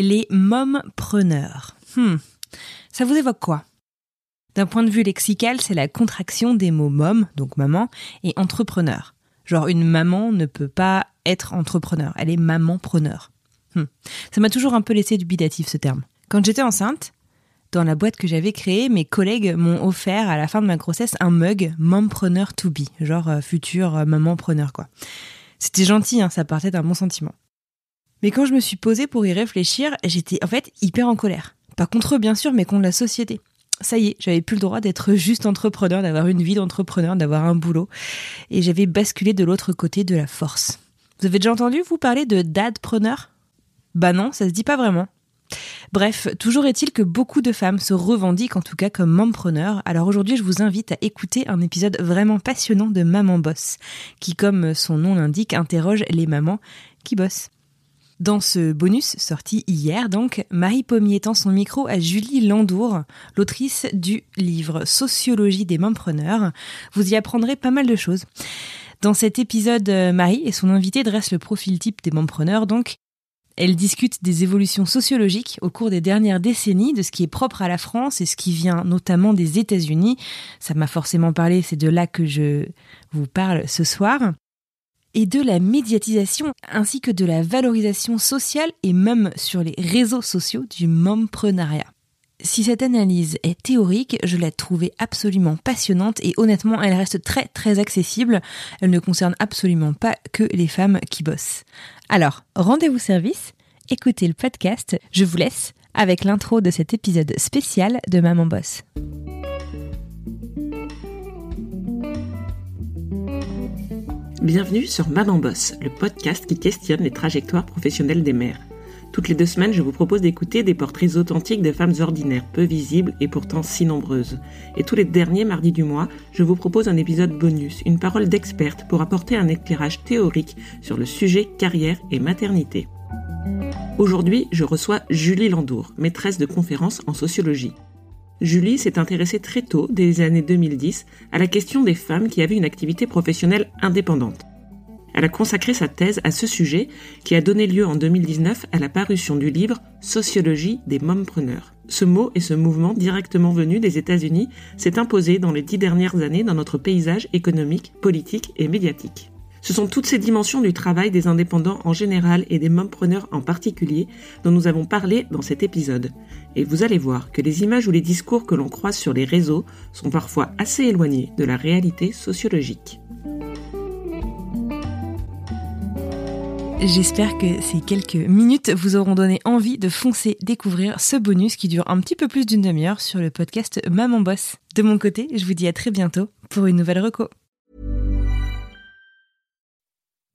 Les mompreneurs. Hmm. Ça vous évoque quoi? D'un point de vue lexical, c'est la contraction des mots mom, donc maman, et entrepreneur. Genre une maman ne peut pas être entrepreneur, elle est maman-preneur. Hmm. Ça m'a toujours un peu laissé dubitatif ce terme. Quand j'étais enceinte, dans la boîte que j'avais créée, mes collègues m'ont offert à la fin de ma grossesse un mug mompreneur to be, genre euh, futur euh, maman-preneur quoi. C'était gentil, hein, ça partait d'un bon sentiment. Mais quand je me suis posée pour y réfléchir, j'étais en fait hyper en colère. Pas contre eux bien sûr, mais contre la société. Ça y est, j'avais plus le droit d'être juste entrepreneur, d'avoir une vie d'entrepreneur, d'avoir un boulot. Et j'avais basculé de l'autre côté de la force. Vous avez déjà entendu vous parler de dadpreneur? Bah non, ça se dit pas vraiment. Bref, toujours est-il que beaucoup de femmes se revendiquent en tout cas comme mompreneurs. Alors aujourd'hui, je vous invite à écouter un épisode vraiment passionnant de Maman Boss, qui comme son nom l'indique, interroge les mamans qui bossent. Dans ce bonus sorti hier, donc, Marie Pommier tend son micro à Julie Landour, l'autrice du livre Sociologie des mompreneurs. Vous y apprendrez pas mal de choses. Dans cet épisode, Marie et son invité dressent le profil type des mompreneurs, donc, elle discute des évolutions sociologiques au cours des dernières décennies, de ce qui est propre à la France et ce qui vient notamment des États-Unis. Ça m'a forcément parlé, c'est de là que je vous parle ce soir. Et de la médiatisation ainsi que de la valorisation sociale et même sur les réseaux sociaux du momprenariat. Si cette analyse est théorique, je l'ai trouvée absolument passionnante et honnêtement, elle reste très très accessible. Elle ne concerne absolument pas que les femmes qui bossent. Alors, rendez-vous service, écoutez le podcast, je vous laisse avec l'intro de cet épisode spécial de Maman Boss. Bienvenue sur Maman Boss, le podcast qui questionne les trajectoires professionnelles des mères. Toutes les deux semaines, je vous propose d'écouter des portraits authentiques de femmes ordinaires, peu visibles et pourtant si nombreuses. Et tous les derniers mardis du mois, je vous propose un épisode bonus, une parole d'experte pour apporter un éclairage théorique sur le sujet carrière et maternité. Aujourd'hui, je reçois Julie Landour, maîtresse de conférences en sociologie. Julie s'est intéressée très tôt, dès les années 2010, à la question des femmes qui avaient une activité professionnelle indépendante. Elle a consacré sa thèse à ce sujet qui a donné lieu en 2019 à la parution du livre Sociologie des mompreneurs. Ce mot et ce mouvement directement venu des États-Unis s'est imposé dans les dix dernières années dans notre paysage économique, politique et médiatique. Ce sont toutes ces dimensions du travail des indépendants en général et des mompreneurs en particulier dont nous avons parlé dans cet épisode. Et vous allez voir que les images ou les discours que l'on croise sur les réseaux sont parfois assez éloignés de la réalité sociologique. J'espère que ces quelques minutes vous auront donné envie de foncer découvrir ce bonus qui dure un petit peu plus d'une demi-heure sur le podcast Maman Boss. De mon côté, je vous dis à très bientôt pour une nouvelle reco.